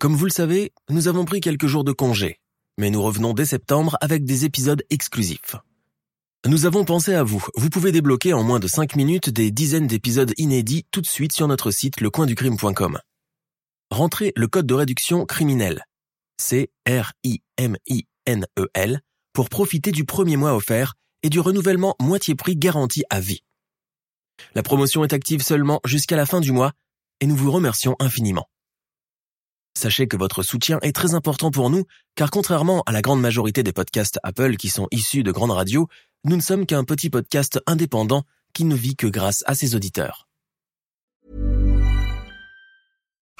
Comme vous le savez, nous avons pris quelques jours de congé, mais nous revenons dès septembre avec des épisodes exclusifs. Nous avons pensé à vous. Vous pouvez débloquer en moins de 5 minutes des dizaines d'épisodes inédits tout de suite sur notre site lecoinducrime.com. Rentrez le code de réduction criminel. C-R-I-M-I-N-E-L pour profiter du premier mois offert et du renouvellement moitié prix garanti à vie. La promotion est active seulement jusqu'à la fin du mois et nous vous remercions infiniment. Sachez que votre soutien est très important pour nous, car contrairement à la grande majorité des podcasts Apple qui sont issus de grandes radios, nous ne sommes qu'un petit podcast indépendant qui ne vit que grâce à ses auditeurs.